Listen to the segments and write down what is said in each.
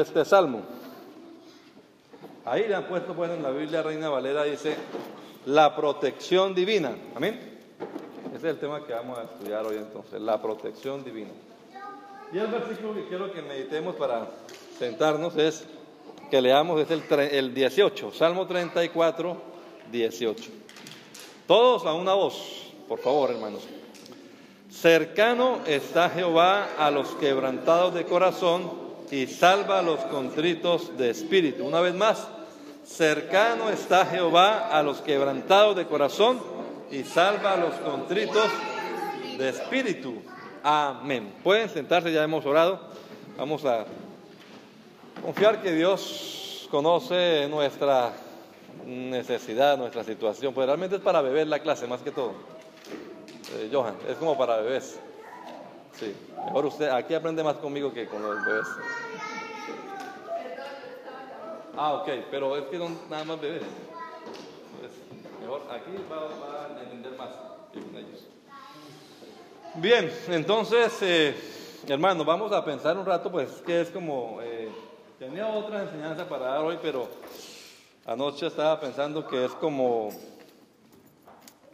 Este salmo. Ahí le han puesto, bueno, en la Biblia Reina Valera dice la protección divina. Amén. Ese es el tema que vamos a estudiar hoy entonces, la protección divina. Y el versículo que quiero que meditemos para sentarnos es que leamos es el, el 18, Salmo 34, 18. Todos a una voz, por favor, hermanos. Cercano está Jehová a los quebrantados de corazón y salva los contritos de espíritu. Una vez más, cercano está Jehová a los quebrantados de corazón y salva a los contritos de espíritu. Amén. Pueden sentarse, ya hemos orado. Vamos a confiar que Dios conoce nuestra necesidad, nuestra situación. Pues realmente es para beber la clase, más que todo. Eh, Johan, es como para bebés. Sí, mejor usted, aquí aprende más conmigo que con los bebés. Ah, ok, pero es que no nada más bebés. mejor aquí va, a entender más ellos. Bien, entonces, eh, hermanos, vamos a pensar un rato, pues, que es como, eh, tenía otra enseñanza para dar hoy, pero anoche estaba pensando que es como,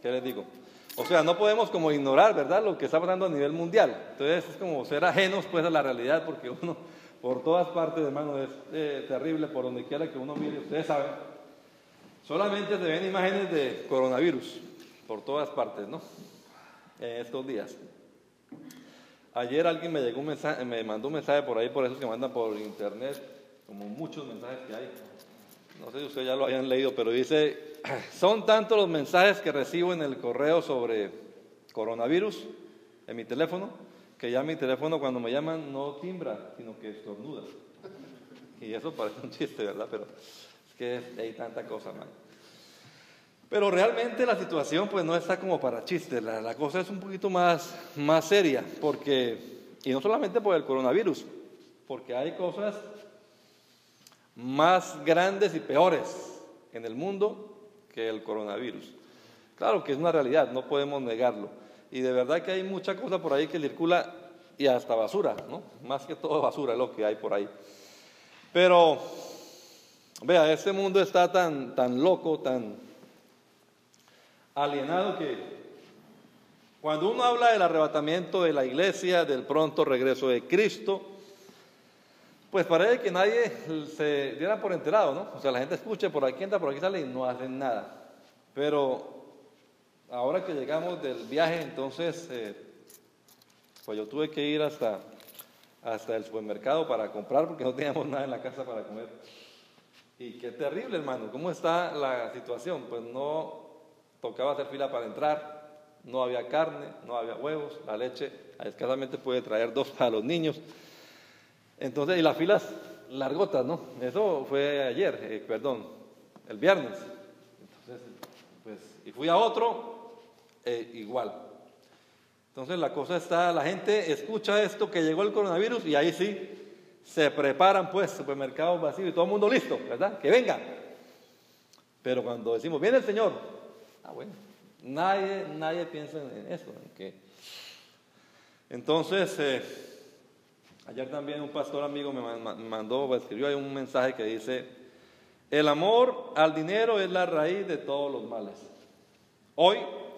¿qué les digo? O sea, no podemos como ignorar, ¿verdad?, lo que está pasando a nivel mundial. Entonces es como ser ajenos pues a la realidad, porque uno por todas partes, hermano, es eh, terrible por donde quiera que uno mire, ustedes saben. Solamente se ven imágenes de coronavirus por todas partes, ¿no? En estos días. Ayer alguien me llegó un mensaje, me mandó un mensaje por ahí, por esos que mandan por internet, como muchos mensajes que hay. No sé si ustedes ya lo hayan leído, pero dice son tantos los mensajes que recibo en el correo sobre coronavirus en mi teléfono, que ya mi teléfono cuando me llaman no timbra, sino que estornuda. Y eso parece un chiste, ¿verdad? Pero es que hay tanta cosa, man. Pero realmente la situación pues no está como para chistes, la, la, cosa es un poquito más, más seria, porque, y no solamente por el coronavirus, porque hay cosas más grandes y peores en el mundo que el coronavirus. Claro que es una realidad, no podemos negarlo. Y de verdad que hay mucha cosa por ahí que circula y hasta basura, ¿no? Más que todo basura lo que hay por ahí. Pero, vea, este mundo está tan, tan loco, tan alienado que cuando uno habla del arrebatamiento de la iglesia, del pronto regreso de Cristo, pues parece que nadie se diera por enterado, ¿no? O sea, la gente escucha, por aquí entra, por aquí sale y no hacen nada. Pero ahora que llegamos del viaje, entonces, eh, pues yo tuve que ir hasta, hasta el supermercado para comprar porque no teníamos nada en la casa para comer. Y qué terrible, hermano, ¿cómo está la situación? Pues no tocaba hacer fila para entrar, no había carne, no había huevos, la leche escasamente puede traer dos para los niños. Entonces, y las filas largotas, ¿no? Eso fue ayer, eh, perdón, el viernes. Entonces, pues, y fui a otro, eh, igual. Entonces la cosa está, la gente escucha esto que llegó el coronavirus y ahí sí se preparan pues supermercados vacíos y todo el mundo listo, ¿verdad? Que venga. Pero cuando decimos, viene el Señor, ah bueno, nadie, nadie piensa en eso. que... Entonces, eh, Ayer también un pastor amigo me mandó, escribió un mensaje que dice, el amor al dinero es la raíz de todos los males. Hoy,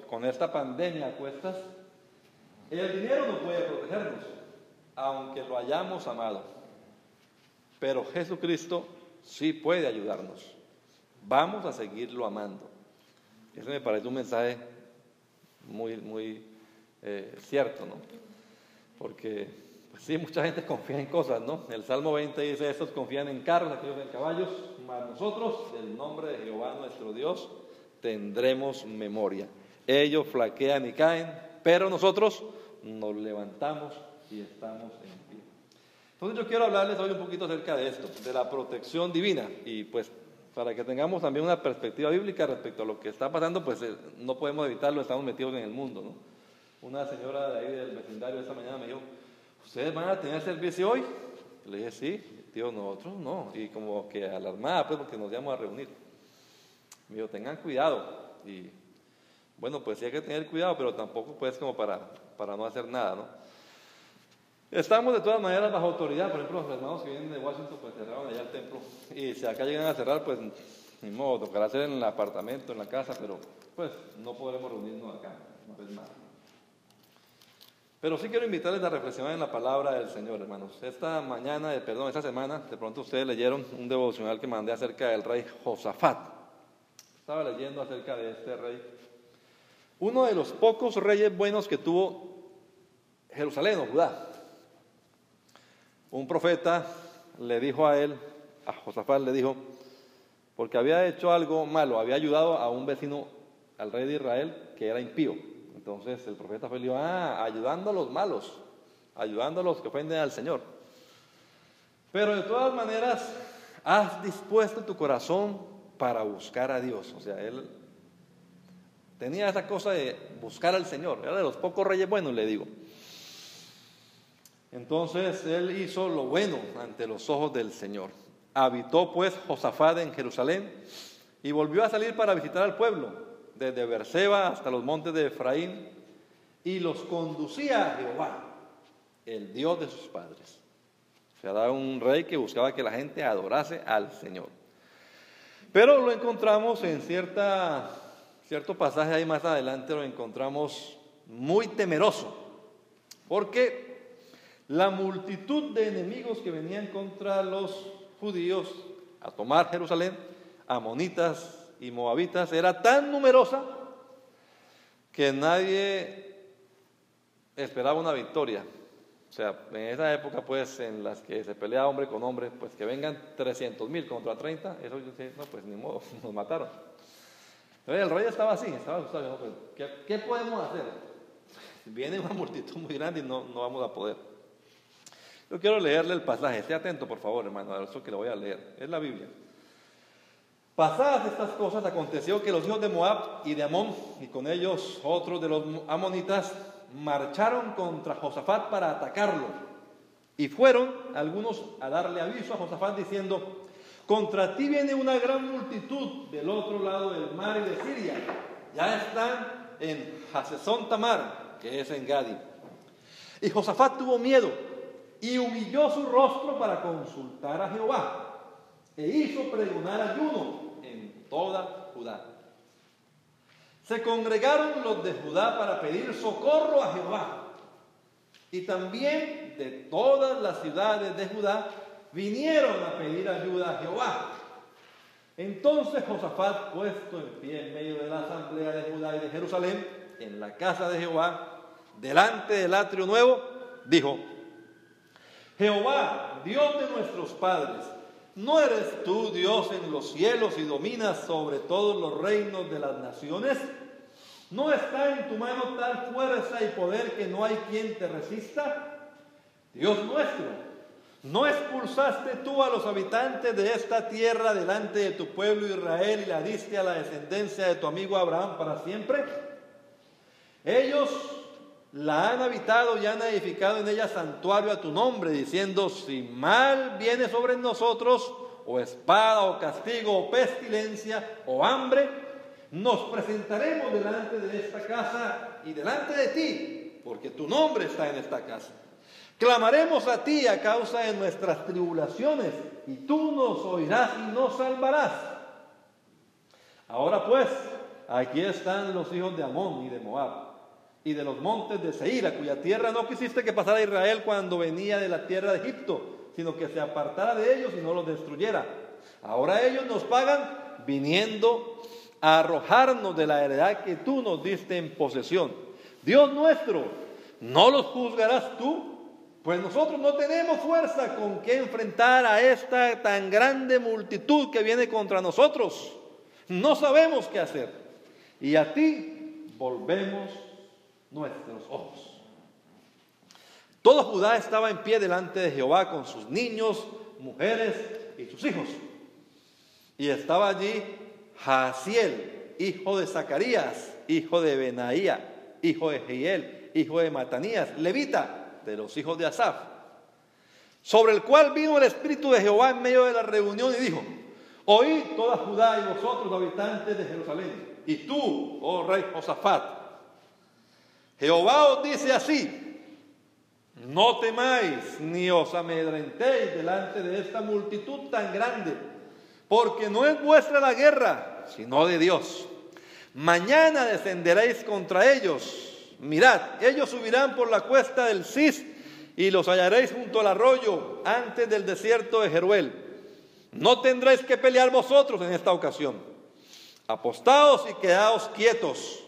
con esta pandemia a cuestas, el dinero no puede protegernos, aunque lo hayamos amado. Pero Jesucristo sí puede ayudarnos. Vamos a seguirlo amando. Eso me parece un mensaje muy, muy eh, cierto, ¿no? Porque sí, mucha gente confía en cosas, ¿no? El Salmo 20 dice, estos confían en carros, aquellos en caballos, mas nosotros, del nombre de Jehová nuestro Dios, tendremos memoria. Ellos flaquean y caen, pero nosotros nos levantamos y estamos en pie. Entonces yo quiero hablarles hoy un poquito acerca de esto, de la protección divina. Y pues para que tengamos también una perspectiva bíblica respecto a lo que está pasando, pues eh, no podemos evitarlo, estamos metidos en el mundo. ¿no? Una señora de ahí del vecindario esta mañana me dijo, ¿ustedes van a tener servicio hoy? Le dije, sí, tío, nosotros no. Y como que alarmada, pues porque nos íbamos a reunir. Me dijo, tengan cuidado. Y bueno, pues sí hay que tener cuidado, pero tampoco pues como para, para no hacer nada, ¿no? Estamos de todas maneras bajo autoridad, por ejemplo, los hermanos que vienen de Washington pues cerraron allá el templo y si acá llegan a cerrar pues ni modo, tocará hacer en el apartamento, en la casa, pero pues no podremos reunirnos acá, no es nada. Pero sí quiero invitarles a reflexionar en la palabra del Señor, hermanos. Esta mañana, perdón, esta semana, de pronto ustedes leyeron un devocional que mandé acerca del rey Josafat. Estaba leyendo acerca de este rey. Uno de los pocos reyes buenos que tuvo Jerusalén o Judá. Un profeta le dijo a él, a Josafat le dijo, porque había hecho algo malo, había ayudado a un vecino, al rey de Israel, que era impío. Entonces el profeta fue dijo, ah, ayudando a los malos, ayudando a los que ofenden al Señor. Pero de todas maneras, has dispuesto tu corazón para buscar a Dios. O sea, él tenía esa cosa de buscar al Señor. Era de los pocos reyes buenos, le digo. Entonces él hizo lo bueno ante los ojos del Señor. Habitó pues Josafat en Jerusalén y volvió a salir para visitar al pueblo, desde Berseba hasta los montes de Efraín, y los conducía a Jehová, el Dios de sus padres. O sea, era un rey que buscaba que la gente adorase al Señor. Pero lo encontramos en cierta, cierto pasaje ahí más adelante, lo encontramos muy temeroso, porque la multitud de enemigos que venían contra los judíos a tomar Jerusalén, amonitas y moabitas, era tan numerosa que nadie esperaba una victoria. O sea, en esa época, pues, en las que se pelea hombre con hombre, pues que vengan 300 mil contra 30, eso yo sé, no, pues ni modo, nos mataron. el rey estaba así, estaba asustado, pues, ¿qué, ¿qué, podemos hacer? Viene una multitud muy grande y no, no vamos a poder. Yo quiero leerle el pasaje, esté atento por favor hermano, a eso que lo voy a leer, es la Biblia. Pasadas estas cosas, aconteció que los hijos de Moab y de Amón, y con ellos otros de los amonitas, marcharon contra Josafat para atacarlo. Y fueron algunos a darle aviso a Josafat diciendo, contra ti viene una gran multitud del otro lado del mar de Siria. Ya están en Hasesón Tamar, que es en Gadi. Y Josafat tuvo miedo y humilló su rostro para consultar a Jehová e hizo pregonar ayuno toda Judá. Se congregaron los de Judá para pedir socorro a Jehová y también de todas las ciudades de Judá vinieron a pedir ayuda a Jehová. Entonces Josafat, puesto en pie en medio de la asamblea de Judá y de Jerusalén, en la casa de Jehová, delante del atrio nuevo, dijo, Jehová, Dios de nuestros padres, ¿no eres tú Dios en los cielos y dominas sobre todos los reinos de las naciones? ¿No está en tu mano tal fuerza y poder que no hay quien te resista? Dios nuestro, ¿no expulsaste tú a los habitantes de esta tierra delante de tu pueblo Israel y la diste a la descendencia de tu amigo Abraham para siempre? Ellos la han habitado y han edificado en ella santuario a tu nombre, diciendo, si mal viene sobre nosotros, o espada, o castigo, o pestilencia, o hambre, nos presentaremos delante de esta casa y delante de ti, porque tu nombre está en esta casa. Clamaremos a ti a causa de nuestras tribulaciones, y tú nos oirás y nos salvarás. Ahora pues, aquí están los hijos de Amón y de Moab y de los montes de Seir, cuya tierra no quisiste que pasara Israel cuando venía de la tierra de Egipto, sino que se apartara de ellos y no los destruyera. Ahora ellos nos pagan viniendo a arrojarnos de la heredad que tú nos diste en posesión. Dios nuestro, ¿no los juzgarás tú? Pues nosotros no tenemos fuerza con que enfrentar a esta tan grande multitud que viene contra nosotros. No sabemos qué hacer. Y a ti volvemos nuestros ojos. Todo Judá estaba en pie delante de Jehová con sus niños, mujeres y sus hijos. Y estaba allí Jaciel, hijo de Zacarías, hijo de Benaía, hijo de Jehiel, hijo de Matanías, levita, de los hijos de Asaf, sobre el cual vino el Espíritu de Jehová en medio de la reunión y dijo, oíd toda Judá y vosotros habitantes de Jerusalén, y tú, oh rey Josafat, Jehová os dice así, no temáis ni os amedrentéis delante de esta multitud tan grande, porque no es vuestra la guerra, sino de Dios. Mañana descenderéis contra ellos. Mirad, ellos subirán por la cuesta del Cis y los hallaréis junto al arroyo antes del desierto de Jeruel. No tendréis que pelear vosotros en esta ocasión. Apostaos y quedaos quietos.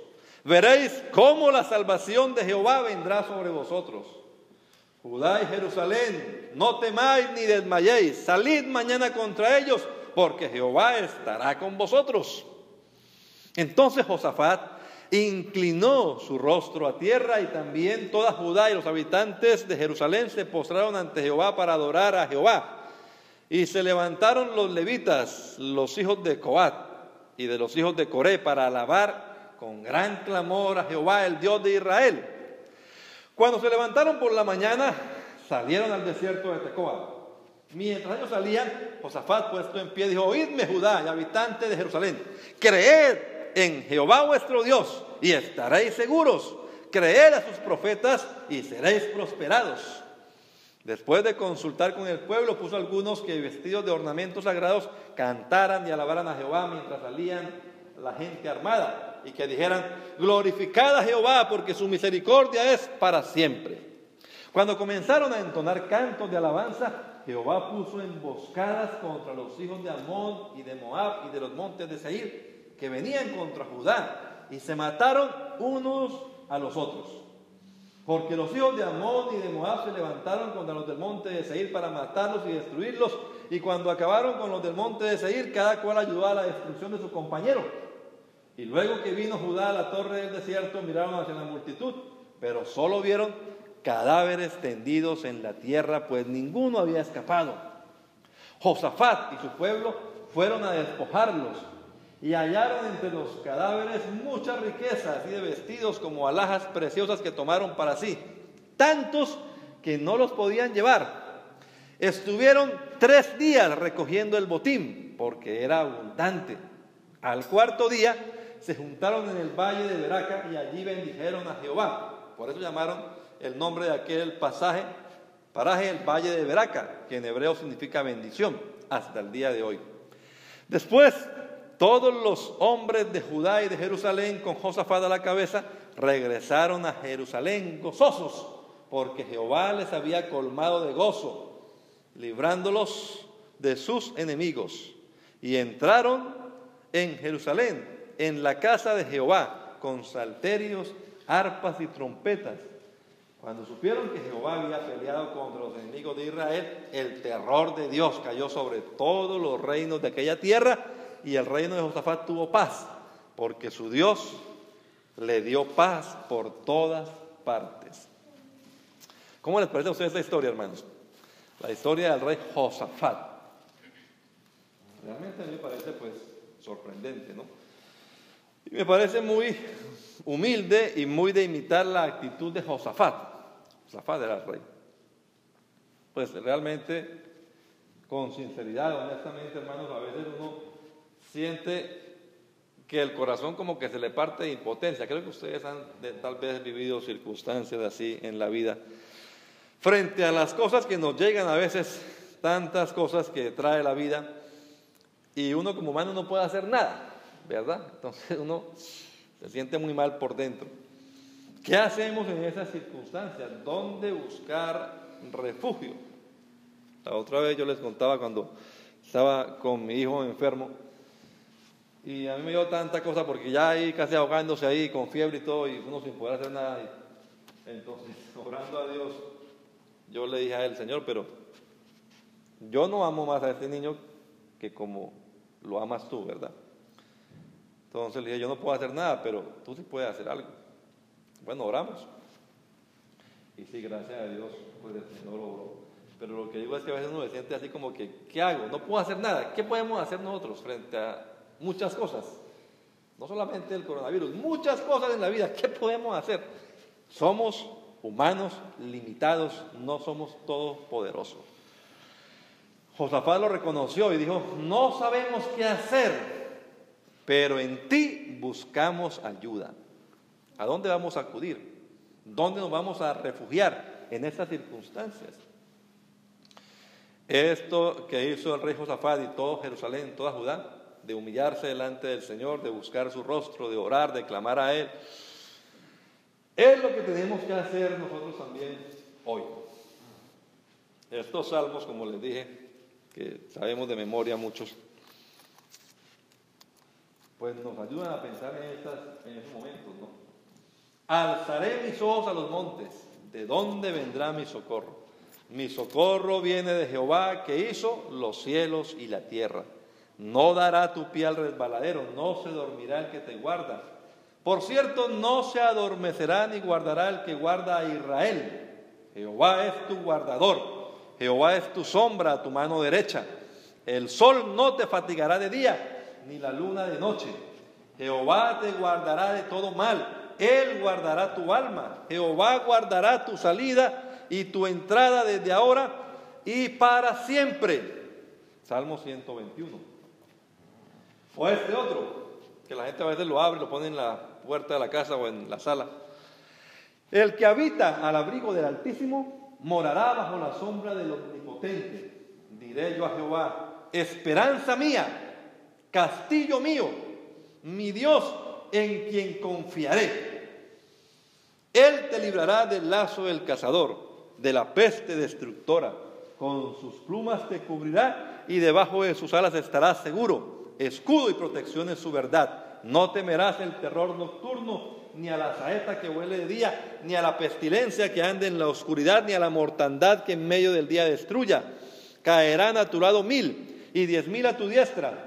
Veréis cómo la salvación de Jehová vendrá sobre vosotros. Judá y Jerusalén, no temáis ni desmayéis, salid mañana contra ellos, porque Jehová estará con vosotros. Entonces Josafat inclinó su rostro a tierra y también toda Judá y los habitantes de Jerusalén se postraron ante Jehová para adorar a Jehová. Y se levantaron los levitas, los hijos de Coat y de los hijos de Coré, para alabar con gran clamor a Jehová, el Dios de Israel. Cuando se levantaron por la mañana, salieron al desierto de Tecoa. Mientras ellos salían, Josafat puesto en pie dijo, oídme Judá y habitantes de Jerusalén, creed en Jehová vuestro Dios y estaréis seguros. Creed a sus profetas y seréis prosperados. Después de consultar con el pueblo, puso algunos que vestidos de ornamentos sagrados cantaran y alabaran a Jehová mientras salían la gente armada y que dijeran, glorificad a Jehová porque su misericordia es para siempre. Cuando comenzaron a entonar cantos de alabanza, Jehová puso emboscadas contra los hijos de Amón y de Moab y de los montes de Seir, que venían contra Judá, y se mataron unos a los otros. Porque los hijos de Amón y de Moab se levantaron contra los del monte de Seir para matarlos y destruirlos, y cuando acabaron con los del monte de Seir, cada cual ayudó a la destrucción de su compañero. Y luego que vino Judá a la torre del desierto, miraron hacia la multitud, pero solo vieron cadáveres tendidos en la tierra, pues ninguno había escapado. Josafat y su pueblo fueron a despojarlos y hallaron entre los cadáveres muchas riquezas y de vestidos como alhajas preciosas que tomaron para sí, tantos que no los podían llevar. Estuvieron tres días recogiendo el botín, porque era abundante. Al cuarto día se juntaron en el valle de Beraca y allí bendijeron a Jehová. Por eso llamaron el nombre de aquel pasaje, paraje el valle de Beraca, que en hebreo significa bendición, hasta el día de hoy. Después, todos los hombres de Judá y de Jerusalén, con Josafat a la cabeza, regresaron a Jerusalén gozosos, porque Jehová les había colmado de gozo, librándolos de sus enemigos. Y entraron en Jerusalén en la casa de Jehová con salterios, arpas y trompetas. Cuando supieron que Jehová había peleado contra los enemigos de Israel, el terror de Dios cayó sobre todos los reinos de aquella tierra y el reino de Josafat tuvo paz, porque su Dios le dio paz por todas partes. ¿Cómo les parece a ustedes esta historia, hermanos? La historia del rey Josafat. Realmente a mí me parece pues sorprendente, ¿no? Y me parece muy humilde y muy de imitar la actitud de Josafat. Josafat era el rey. Pues realmente, con sinceridad, honestamente, hermanos, a veces uno siente que el corazón como que se le parte de impotencia. Creo que ustedes han tal vez vivido circunstancias así en la vida. Frente a las cosas que nos llegan a veces, tantas cosas que trae la vida, y uno como humano no puede hacer nada. ¿Verdad? Entonces uno se siente muy mal por dentro. ¿Qué hacemos en esas circunstancias? ¿Dónde buscar refugio? La otra vez yo les contaba cuando estaba con mi hijo enfermo y a mí me dio tanta cosa porque ya ahí casi ahogándose ahí con fiebre y todo y uno sin poder hacer nada. Entonces, orando a Dios, yo le dije a él, Señor, pero yo no amo más a este niño que como lo amas tú, ¿verdad? Entonces le dije, yo no puedo hacer nada, pero tú sí puedes hacer algo. Bueno, oramos. Y sí, gracias a Dios, pues el Señor obró. Pero lo que digo es que a veces uno se siente así como que, ¿qué hago? No puedo hacer nada. ¿Qué podemos hacer nosotros frente a muchas cosas? No solamente el coronavirus, muchas cosas en la vida. ¿Qué podemos hacer? Somos humanos limitados, no somos todopoderosos. Josafat lo reconoció y dijo, no sabemos qué hacer, pero en ti buscamos ayuda. ¿A dónde vamos a acudir? ¿Dónde nos vamos a refugiar en estas circunstancias? Esto que hizo el rey Josafat y todo Jerusalén, toda Judá, de humillarse delante del Señor, de buscar su rostro, de orar, de clamar a Él, es lo que tenemos que hacer nosotros también hoy. Estos salmos, como les dije, que sabemos de memoria muchos, pues nos ayudan a pensar en, en estos momentos, ¿no? Alzaré mis ojos a los montes, ¿de dónde vendrá mi socorro? Mi socorro viene de Jehová que hizo los cielos y la tierra. No dará tu pie al resbaladero, no se dormirá el que te guarda. Por cierto, no se adormecerá ni guardará el que guarda a Israel. Jehová es tu guardador, Jehová es tu sombra tu mano derecha. El sol no te fatigará de día, ni la luna de noche. Jehová te guardará de todo mal, Él guardará tu alma. Jehová guardará tu salida y tu entrada desde ahora y para siempre. Salmo 121. O este otro, que la gente a veces lo abre, lo pone en la puerta de la casa o en la sala. El que habita al abrigo del Altísimo morará bajo la sombra del Omnipotente. Diré yo a Jehová, esperanza mía, castillo mío, mi Dios en quien confiaré. Él te librará del lazo del cazador, de la peste destructora. Con sus plumas te cubrirá y debajo de sus alas estarás seguro. Escudo y protección es su verdad. No temerás el terror nocturno, ni a la saeta que huele de día, ni a la pestilencia que ande en la oscuridad, ni a la mortandad que en medio del día destruya. Caerán a tu lado mil y diez mil a tu diestra,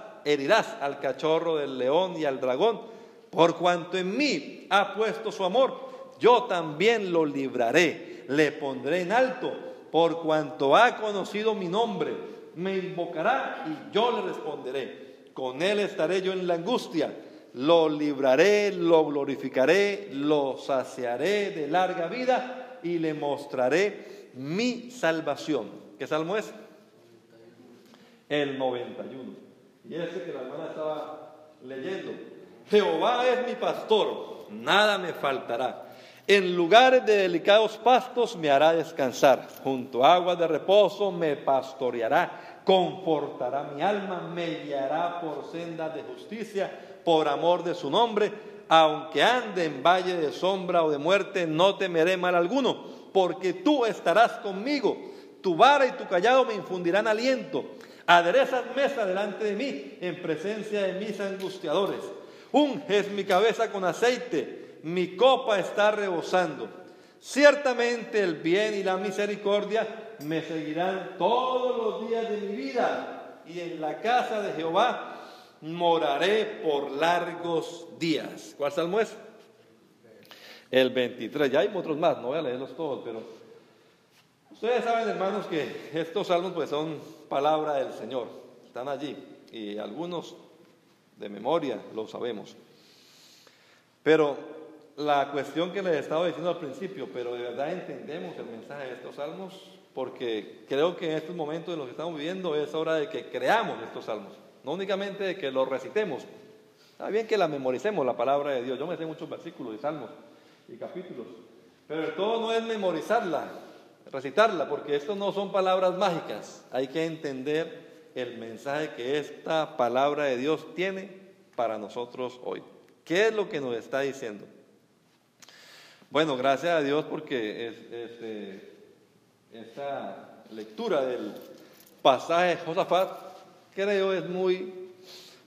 herirás al cachorro del león y al dragón. Por cuanto en mí ha puesto su amor, yo también lo libraré, le pondré en alto, por cuanto ha conocido mi nombre. Me invocará y yo le responderé. Con él estaré yo en la angustia lo libraré, lo glorificaré, lo saciaré de larga vida y le mostraré mi salvación. ¿Qué salmo es? El 91. Y ese que la hermana estaba leyendo. Jehová es mi pastor, nada me faltará. En lugares de delicados pastos me hará descansar, junto a aguas de reposo me pastoreará, confortará mi alma, me guiará por sendas de justicia por amor de su nombre, aunque ande en valle de sombra o de muerte, no temeré mal alguno, porque tú estarás conmigo, tu vara y tu callado me infundirán aliento. Aderezas mesa delante de mí en presencia de mis angustiadores. Unges mi cabeza con aceite, mi copa está rebosando. Ciertamente el bien y la misericordia me seguirán todos los días de mi vida y en la casa de Jehová moraré por largos días. ¿Cuál salmo es? El 23. Ya hay otros más, no voy a leerlos todos, pero ustedes saben, hermanos, que estos salmos pues son palabra del Señor. Están allí y algunos de memoria lo sabemos. Pero la cuestión que les estaba diciendo al principio, pero de verdad entendemos el mensaje de estos salmos, porque creo que en estos momentos en los que estamos viviendo es hora de que creamos estos salmos. No únicamente de que lo recitemos, está bien que la memoricemos, la palabra de Dios. Yo me sé muchos versículos y salmos y capítulos, pero todo no es memorizarla, recitarla, porque esto no son palabras mágicas. Hay que entender el mensaje que esta palabra de Dios tiene para nosotros hoy. ¿Qué es lo que nos está diciendo? Bueno, gracias a Dios porque este, esta lectura del pasaje de Josafat, creo, es muy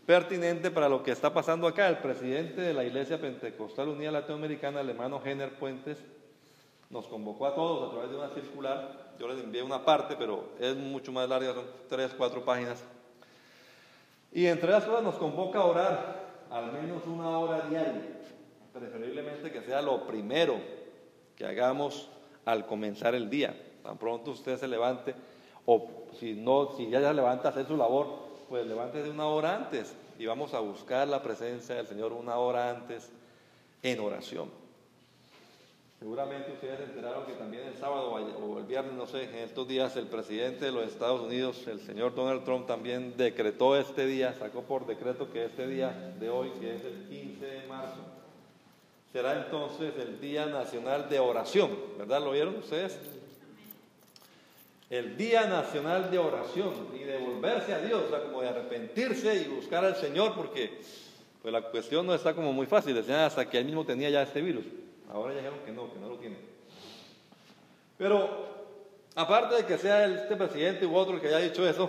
pertinente para lo que está pasando acá. El presidente de la Iglesia Pentecostal Unida Latinoamericana, el hermano Jenner Puentes, nos convocó a todos a través de una circular. Yo les envié una parte, pero es mucho más larga, son tres, cuatro páginas. Y entre las cosas nos convoca a orar al menos una hora diaria, preferiblemente que sea lo primero que hagamos al comenzar el día. Tan pronto usted se levante, o si no, si ya se levanta a hacer su labor, pues levántese una hora antes y vamos a buscar la presencia del Señor una hora antes en oración. Seguramente ustedes se enteraron que también el sábado o el viernes, no sé, en estos días el presidente de los Estados Unidos, el señor Donald Trump, también decretó este día, sacó por decreto que este día de hoy, que es el 15 de marzo, será entonces el Día Nacional de Oración, ¿verdad? ¿Lo vieron ustedes? El Día Nacional de Oración y de volverse a Dios, o sea, como de arrepentirse y buscar al Señor, porque pues la cuestión no está como muy fácil, decían hasta que él mismo tenía ya este virus. Ahora ya dijeron que no, que no lo tiene. Pero aparte de que sea este presidente u otro el que haya dicho eso,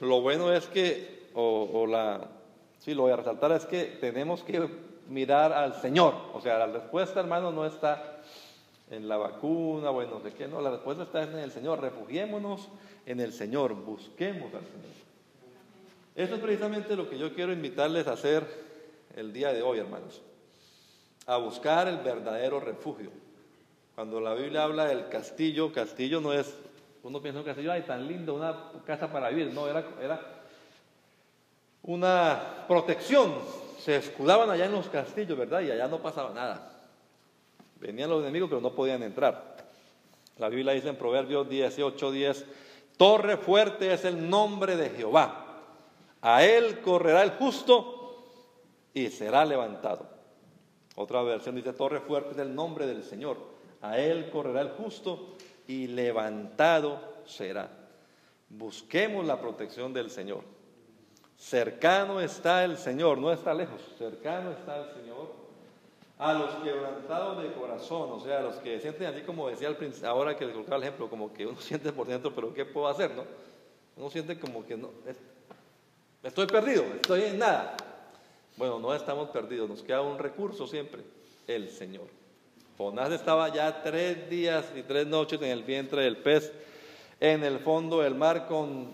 lo bueno es que, o, la, sí, lo voy a resaltar, es que tenemos que mirar al Señor. O sea, la respuesta, hermano, no está en la vacuna, bueno, de qué, no, la respuesta está en el Señor. Refugiémonos en el Señor, busquemos al Señor. Eso es precisamente lo que yo quiero invitarles a hacer el día de hoy, hermanos a buscar el verdadero refugio. Cuando la Biblia habla del castillo, castillo no es, uno piensa en un castillo, ay, tan lindo, una casa para vivir, no, era, era una protección. Se escudaban allá en los castillos, ¿verdad? Y allá no pasaba nada. Venían los enemigos, pero no podían entrar. La Biblia dice en Proverbios 18, 10, torre fuerte es el nombre de Jehová. A él correrá el justo y será levantado. Otra versión dice, torre fuerte es el nombre del Señor. A él correrá el justo y levantado será. Busquemos la protección del Señor. Cercano está el Señor, no está lejos, cercano está el Señor a los quebrantados de corazón, o sea, a los que sienten así como decía al ahora que les colocaba el ejemplo, como que uno siente por dentro, pero ¿qué puedo hacer, no? Uno siente como que no, estoy perdido, estoy en nada. Bueno, no estamos perdidos, nos queda un recurso siempre, el Señor. Jonás estaba ya tres días y tres noches en el vientre del pez, en el fondo del mar con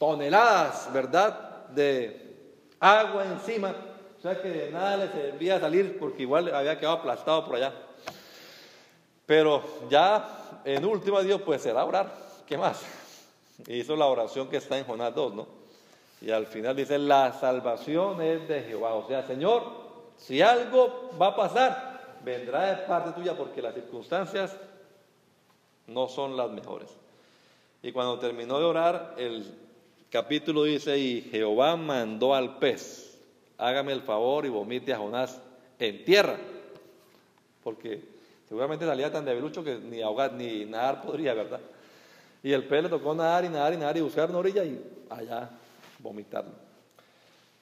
toneladas, ¿verdad?, de agua encima. O sea que de nada le servía salir porque igual había quedado aplastado por allá. Pero ya en última Dios pues será orar. ¿Qué más? Hizo la oración que está en Jonás 2, ¿no? Y al final dice, la salvación es de Jehová. O sea, Señor, si algo va a pasar, vendrá de parte tuya porque las circunstancias no son las mejores. Y cuando terminó de orar, el capítulo dice, y Jehová mandó al pez, hágame el favor y vomite a Jonás en tierra. Porque seguramente salía tan debilucho que ni ahogar ni nadar podría, ¿verdad? Y el pez le tocó nadar y nadar y nadar y buscar una orilla y allá vomitarlo.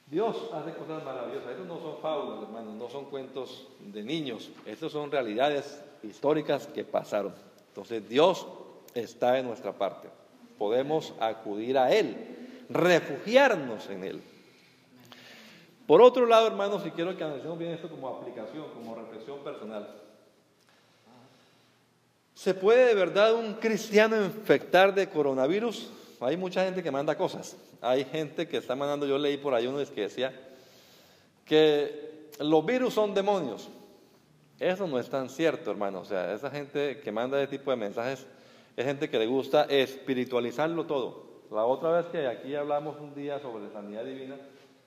Dios hace cosas maravillosas. Estos no son fábulas, hermanos, no son cuentos de niños. Estos son realidades históricas que pasaron. Entonces Dios está en nuestra parte. Podemos acudir a Él, refugiarnos en Él. Por otro lado, hermanos, si quiero que analicemos bien esto como aplicación, como reflexión personal. ¿Se puede de verdad un cristiano infectar de coronavirus? Hay mucha gente que manda cosas. Hay gente que está mandando, yo leí por ahí uno que decía que los virus son demonios. Eso no es tan cierto, hermano. O sea, esa gente que manda ese tipo de mensajes es gente que le gusta espiritualizarlo todo. La otra vez que aquí hablamos un día sobre sanidad divina,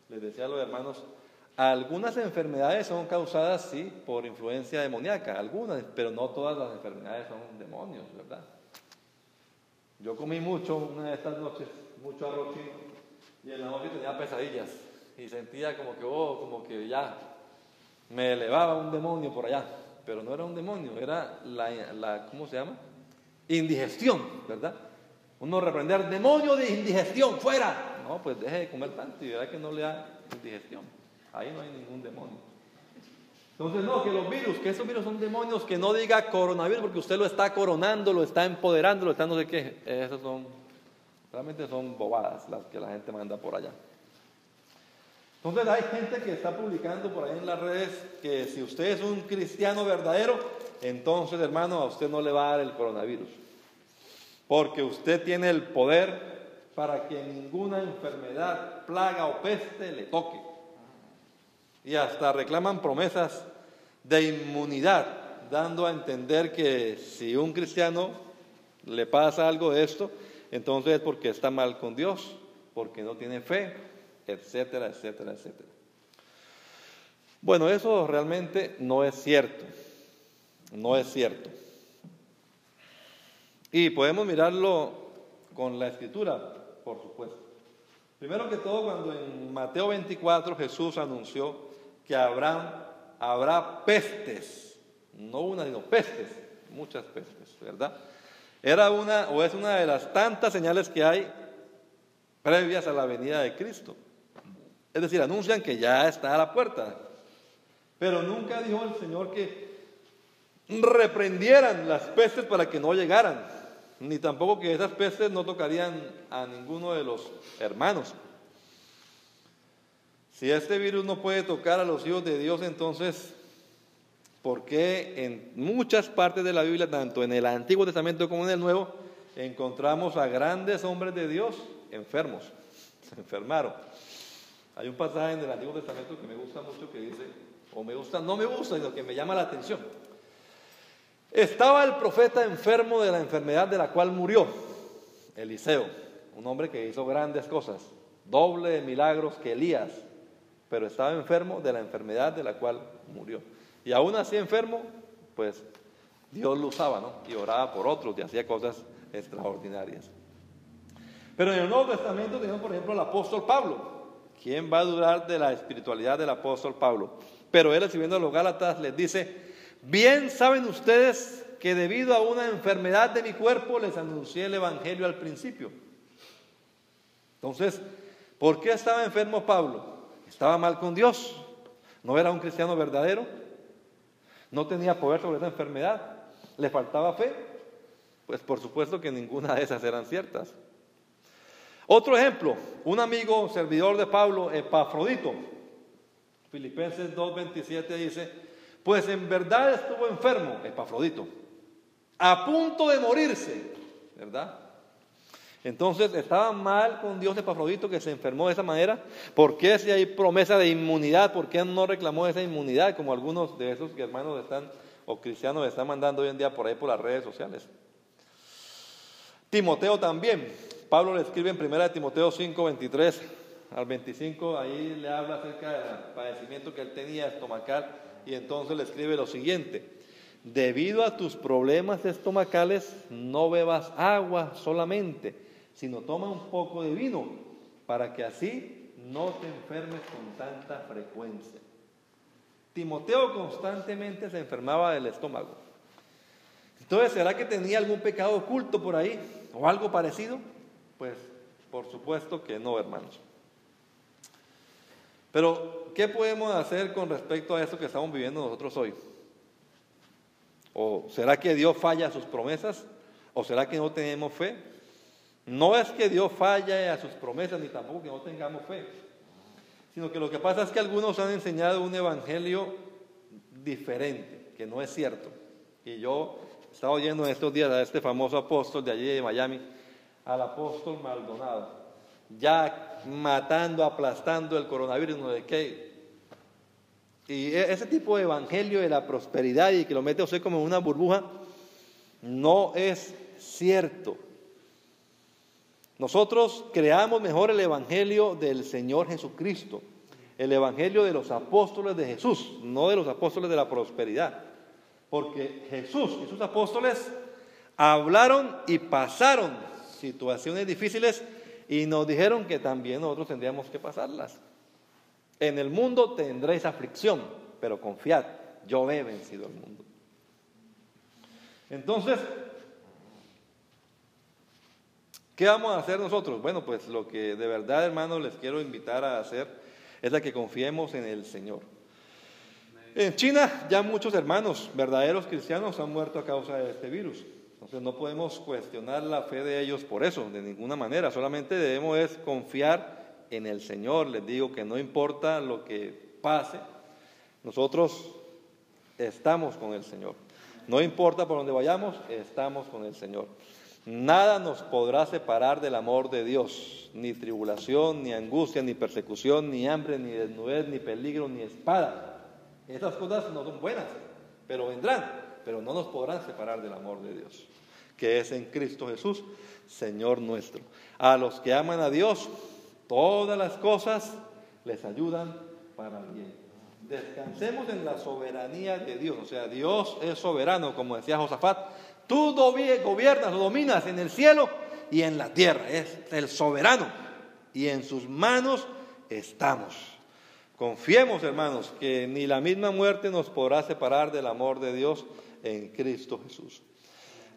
les decía a los hermanos, algunas enfermedades son causadas, sí, por influencia demoníaca, algunas, pero no todas las enfermedades son demonios, ¿verdad? Yo comí mucho una de estas noches, mucho arroz chino, y en la noche tenía pesadillas y sentía como que, oh, como que ya me elevaba un demonio por allá, pero no era un demonio, era la, la ¿cómo se llama? Indigestión, ¿verdad? Uno reprender, demonio de indigestión, fuera. No, pues deje de comer tanto y verá que no le da indigestión. Ahí no hay ningún demonio. Entonces, no, que los virus, que esos virus son demonios, que no diga coronavirus porque usted lo está coronando, lo está empoderando, lo está no sé qué. Esos son, realmente son bobadas las que la gente manda por allá. Entonces hay gente que está publicando por ahí en las redes que si usted es un cristiano verdadero, entonces hermano a usted no le va a dar el coronavirus. Porque usted tiene el poder para que ninguna enfermedad, plaga o peste le toque. Y hasta reclaman promesas de inmunidad, dando a entender que si un cristiano le pasa algo de esto, entonces es porque está mal con Dios, porque no tiene fe, etcétera, etcétera, etcétera. Bueno, eso realmente no es cierto, no es cierto. Y podemos mirarlo con la escritura por supuesto. Primero que todo, cuando en Mateo 24 Jesús anunció que habrá, habrá pestes, no una, sino pestes, muchas pestes, ¿verdad? Era una, o es una de las tantas señales que hay previas a la venida de Cristo. Es decir, anuncian que ya está a la puerta. Pero nunca dijo el Señor que reprendieran las pestes para que no llegaran ni tampoco que esas pestes no tocarían a ninguno de los hermanos. Si este virus no puede tocar a los hijos de Dios, entonces, ¿por qué en muchas partes de la Biblia, tanto en el Antiguo Testamento como en el Nuevo, encontramos a grandes hombres de Dios enfermos? Se enfermaron. Hay un pasaje en el Antiguo Testamento que me gusta mucho que dice, o me gusta, no me gusta, sino que me llama la atención. Estaba el profeta enfermo de la enfermedad de la cual murió, Eliseo, un hombre que hizo grandes cosas, doble de milagros que Elías, pero estaba enfermo de la enfermedad de la cual murió. Y aún así enfermo, pues Dios lo usaba, ¿no? Y oraba por otros y hacía cosas extraordinarias. Pero en el Nuevo Testamento tenemos, por ejemplo, al apóstol Pablo. ¿Quién va a dudar de la espiritualidad del apóstol Pablo? Pero él, escribiendo a los Gálatas, les dice, Bien saben ustedes que debido a una enfermedad de mi cuerpo les anuncié el Evangelio al principio. Entonces, ¿por qué estaba enfermo Pablo? Estaba mal con Dios. No era un cristiano verdadero. No tenía poder sobre esa enfermedad. Le faltaba fe. Pues por supuesto que ninguna de esas eran ciertas. Otro ejemplo, un amigo servidor de Pablo, Epafrodito, Filipenses 2.27 dice, pues en verdad estuvo enfermo, Epafrodito, a punto de morirse, ¿verdad? Entonces estaba mal con Dios Epafrodito que se enfermó de esa manera. ¿Por qué si hay promesa de inmunidad? ¿Por qué no reclamó esa inmunidad como algunos de esos hermanos están o cristianos están mandando hoy en día por ahí por las redes sociales? Timoteo también. Pablo le escribe en 1 Timoteo 5, 23 al 25, ahí le habla acerca del padecimiento que él tenía estomacal y entonces le escribe lo siguiente, debido a tus problemas estomacales no bebas agua solamente, sino toma un poco de vino para que así no te enfermes con tanta frecuencia. Timoteo constantemente se enfermaba del estómago. Entonces, ¿será que tenía algún pecado oculto por ahí o algo parecido? Pues por supuesto que no, hermanos. Pero, ¿qué podemos hacer con respecto a eso que estamos viviendo nosotros hoy? ¿O será que Dios falla a sus promesas? ¿O será que no tenemos fe? No es que Dios falle a sus promesas, ni tampoco que no tengamos fe, sino que lo que pasa es que algunos han enseñado un evangelio diferente, que no es cierto. Y yo estaba oyendo en estos días a este famoso apóstol de allí de Miami, al apóstol Maldonado ya matando, aplastando el coronavirus, no de qué. Y e, ese tipo de evangelio de la prosperidad y que lo mete usted como en una burbuja, no es cierto. Nosotros creamos mejor el evangelio del Señor Jesucristo, el evangelio de los apóstoles de Jesús, no de los apóstoles de la prosperidad. Porque Jesús y sus apóstoles hablaron y pasaron situaciones difíciles y nos dijeron que también nosotros tendríamos que pasarlas. En el mundo tendréis aflicción, pero confiad, yo he vencido el mundo. Entonces, ¿qué vamos a hacer nosotros? Bueno, pues lo que de verdad, hermanos, les quiero invitar a hacer es a que confiemos en el Señor. En China ya muchos hermanos verdaderos cristianos han muerto a causa de este virus. Entonces no podemos cuestionar la fe de ellos por eso, de ninguna manera. Solamente debemos es confiar en el Señor. Les digo que no importa lo que pase, nosotros estamos con el Señor. No importa por dónde vayamos, estamos con el Señor. Nada nos podrá separar del amor de Dios, ni tribulación, ni angustia, ni persecución, ni hambre, ni desnudez, ni peligro, ni espada. Esas cosas no son buenas, pero vendrán, pero no nos podrán separar del amor de Dios, que es en Cristo Jesús, Señor nuestro. A los que aman a Dios, todas las cosas les ayudan para bien. Descansemos en la soberanía de Dios, o sea, Dios es soberano, como decía Josafat, Tú gobiernas o dominas en el cielo y en la tierra. Es el soberano. Y en sus manos estamos. Confiemos, hermanos, que ni la misma muerte nos podrá separar del amor de Dios en Cristo Jesús.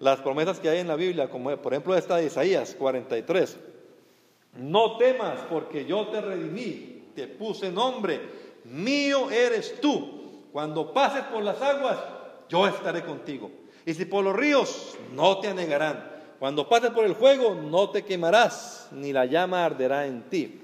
Las promesas que hay en la Biblia, como por ejemplo esta de Isaías 43. No temas porque yo te redimí, te puse nombre, mío eres tú. Cuando pases por las aguas, yo estaré contigo. Y si por los ríos, no te anegarán. Cuando pases por el fuego, no te quemarás, ni la llama arderá en ti.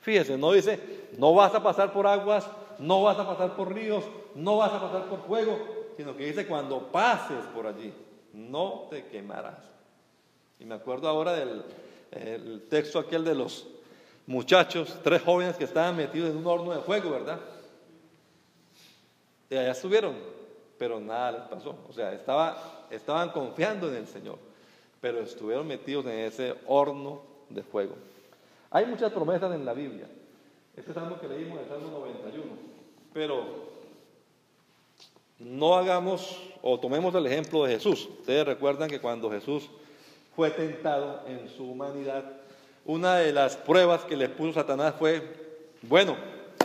Fíjese, no dice, no vas a pasar por aguas, no vas a pasar por ríos, no vas a pasar por fuego, sino que dice, cuando pases por allí, no te quemarás. Y me acuerdo ahora del texto aquel de los muchachos, tres jóvenes que estaban metidos en un horno de fuego, ¿verdad? Y allá estuvieron pero nada les pasó. O sea, estaba, estaban confiando en el Señor, pero estuvieron metidos en ese horno de fuego. Hay muchas promesas en la Biblia. Este salmo que leímos es el Salmo 91. Pero no hagamos o tomemos el ejemplo de Jesús. Ustedes recuerdan que cuando Jesús fue tentado en su humanidad, una de las pruebas que le puso Satanás fue, bueno,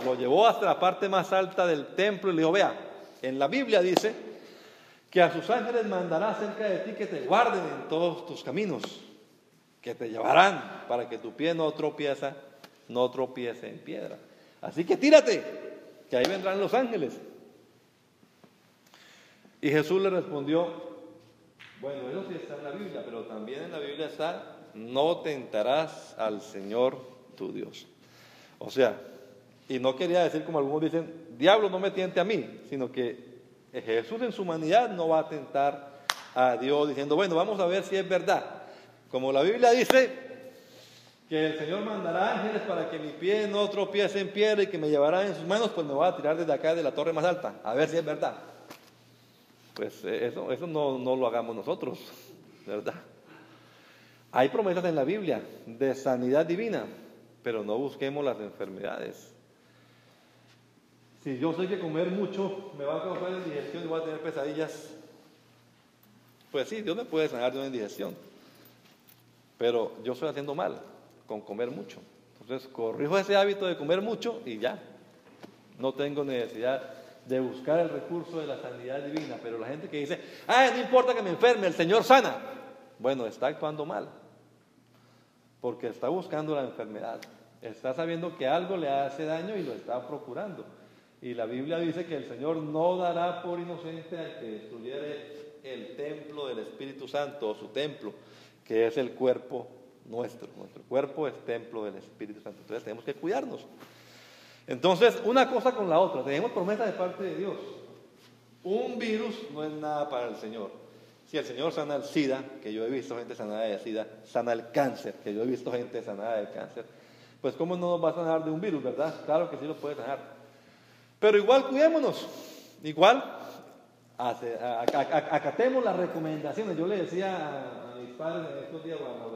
lo llevó hasta la parte más alta del templo y le dijo, vea, en la Biblia dice que a sus ángeles mandará cerca de ti que te guarden en todos tus caminos, que te llevarán para que tu pie no tropieza, no tropiece en piedra. Así que tírate, que ahí vendrán los ángeles. Y Jesús le respondió, bueno, eso sí está en la Biblia, pero también en la Biblia está, no tentarás al Señor tu Dios. O sea, y no quería decir como algunos dicen, diablo no me tiente a mí, sino que Jesús en su humanidad no va a tentar a Dios diciendo, bueno, vamos a ver si es verdad. Como la Biblia dice que el Señor mandará ángeles para que mi pie no tropiece en piedra y que me llevará en sus manos, pues me va a tirar desde acá de la torre más alta, a ver si es verdad. Pues eh, eso, eso no, no lo hagamos nosotros, ¿verdad? Hay promesas en la Biblia de sanidad divina, pero no busquemos las enfermedades. Si yo sé que comer mucho me va a causar indigestión y voy a tener pesadillas, pues sí, Dios me puede sanar de una indigestión. Pero yo estoy haciendo mal con comer mucho. Entonces corrijo ese hábito de comer mucho y ya. No tengo necesidad de buscar el recurso de la sanidad divina. Pero la gente que dice, ah, no importa que me enferme, el Señor sana. Bueno, está actuando mal. Porque está buscando la enfermedad. Está sabiendo que algo le hace daño y lo está procurando. Y la Biblia dice que el Señor no dará por inocente al que destruyere el templo del Espíritu Santo o su templo, que es el cuerpo nuestro. Nuestro cuerpo es templo del Espíritu Santo. Entonces tenemos que cuidarnos. Entonces, una cosa con la otra. Tenemos promesa de parte de Dios. Un virus no es nada para el Señor. Si el Señor sana el SIDA, que yo he visto gente sanada de SIDA, sana el cáncer, que yo he visto gente sanada del cáncer, pues ¿cómo no nos va a sanar de un virus, verdad? Claro que sí lo puede sanar. Pero igual cuidémonos, igual acatemos las recomendaciones. Yo le decía a, mis padres en estos días, hermanos,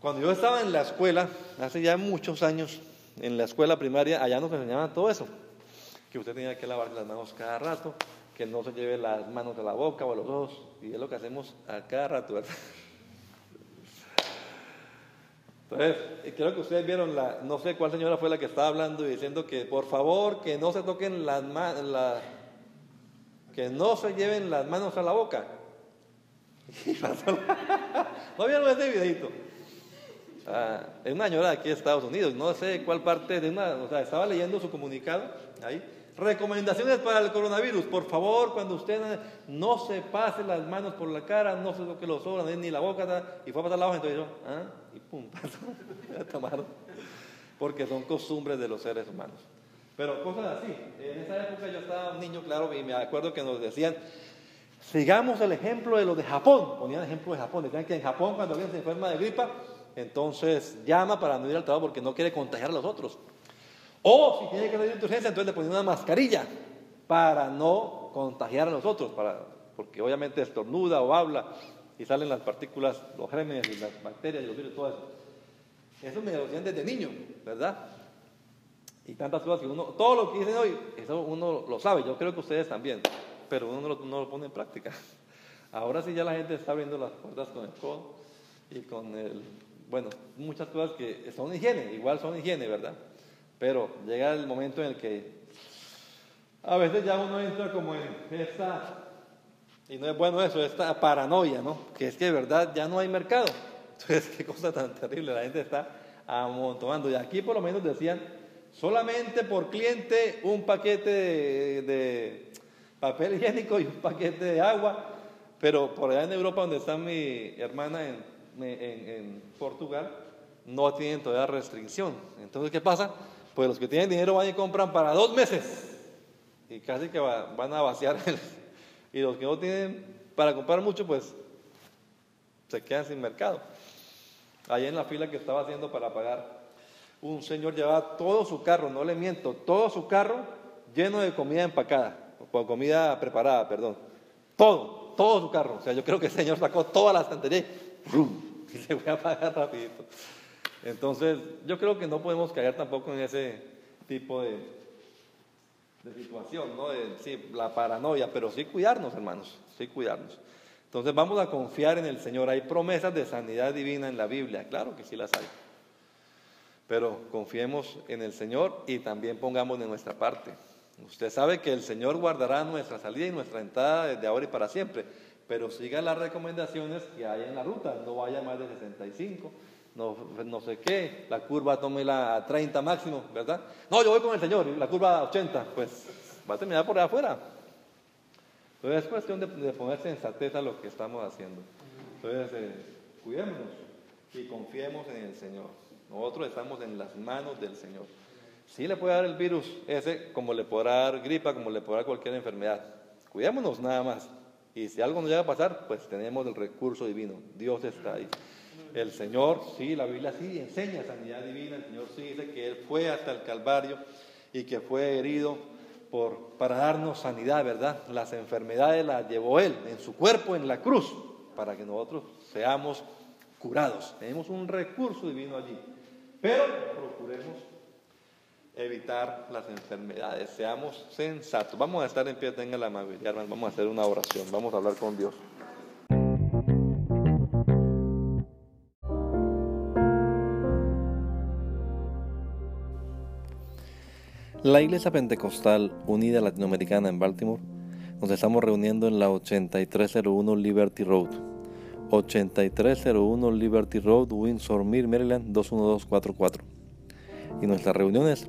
cuando yo estaba en la escuela, hace ya muchos años, en la escuela primaria, allá nos enseñaban todo eso, que usted tenía que lavarse las manos cada rato, que no se lleve las manos a la boca o a los ojos, y es lo que hacemos a cada rato. Entonces, creo que ustedes vieron, la, no sé cuál señora fue la que estaba hablando y diciendo que por favor que no se toquen las manos, la, que no se lleven las manos a la boca. ¿No vieron ese videito? Ah, es una señora aquí de Estados Unidos, no sé cuál parte de una, o sea, estaba leyendo su comunicado ahí, Recomendaciones para el coronavirus. Por favor, cuando usted no se pase las manos por la cara, no se toque los ojos, ni la boca, y fue a pasar la hoja, entonces yo, ¿ah? Y pum, pasó. Porque son costumbres de los seres humanos. Pero cosas así. En esa época yo estaba un niño, claro, y me acuerdo que nos decían, sigamos el ejemplo de los de Japón. Ponían ejemplo de Japón. Decían que en Japón, cuando alguien se enferma de gripa, entonces llama para no ir al trabajo porque no quiere contagiar a los otros. O si tiene que salir de urgencia, entonces le ponen una mascarilla para no contagiar a los otros, para, porque obviamente estornuda o habla y salen las partículas, los gérmenes y las bacterias y los virus, todo eso. Eso me lo decían desde niño, ¿verdad? Y tantas cosas que uno, todo lo que dicen hoy, eso uno lo sabe, yo creo que ustedes también, pero uno no lo, pone en práctica. Ahora sí ya la gente está abriendo las puertas con el codo y con el, bueno, muchas cosas que son higiene, igual son higiene, ¿verdad? Pero llega el momento en el que a veces ya uno entra como en esta, y no es bueno eso, esta paranoia, ¿no? Que es que de verdad ya no hay mercado. Entonces, qué cosa tan terrible, la gente está amontonando. Y aquí por lo menos decían, solamente por cliente un paquete de, papel higiénico y un paquete de agua, pero por allá en Europa, donde está mi hermana en, en Portugal, no tienen todavía restricción. Entonces, ¿qué pasa? Pues los que tienen dinero van y compran para dos meses y casi que van a vaciar. y los que no tienen para comprar mucho, pues se quedan sin mercado. Allá en la fila que estaba haciendo para pagar, un señor llevaba todo su carro, no le miento, todo su carro lleno de comida empacada, o comida preparada, perdón. Todo, todo su carro. O sea, yo creo que el señor sacó toda la estantería y se fue a pagar rapidito. Entonces, yo creo que no podemos caer tampoco en ese tipo de, situación, ¿no? De, sí, la paranoia, pero sí cuidarnos, hermanos, sí cuidarnos. Entonces, vamos a confiar en el Señor. Hay promesas de sanidad divina en la Biblia, claro que sí las hay. Pero confiemos en el Señor y también pongamos de nuestra parte. Usted sabe que el Señor guardará nuestra salida y nuestra entrada desde ahora y para siempre, pero siga las recomendaciones que hay en la ruta, no vaya más de 65 no, no sé qué, la curva tómela a 30 máximo, ¿verdad? No, yo voy con el Señor, la curva a 80, pues va a terminar por ahí afuera. Entonces es cuestión de, ponerse en certeza lo que estamos haciendo. Entonces, eh, cuidémonos y confiemos en el Señor. Nosotros estamos en las manos del Señor. Sí le puede dar el virus ese, como le podrá dar gripa, como le podrá dar cualquier enfermedad. Cuidémonos nada más. Y si algo nos llega a pasar, pues tenemos el recurso divino. Dios está ahí. El Señor, sí, la Biblia sí enseña sanidad divina, el Señor sí dice que Él fue hasta el Calvario y que fue herido por, para darnos sanidad, ¿verdad? Las enfermedades las llevó Él en su cuerpo en la cruz para que nosotros seamos curados. Tenemos un recurso divino allí, pero procuremos evitar las enfermedades, seamos sensatos. Vamos a estar en pie, tenga la amabilidad, vamos a hacer una oración, vamos a hablar con Dios. La Iglesia Pentecostal Unida Latinoamericana en Baltimore nos estamos reuniendo en la 8301 Liberty Road. 8301 Liberty Road, Windsor Mill, Maryland 21244. Y nuestras reuniones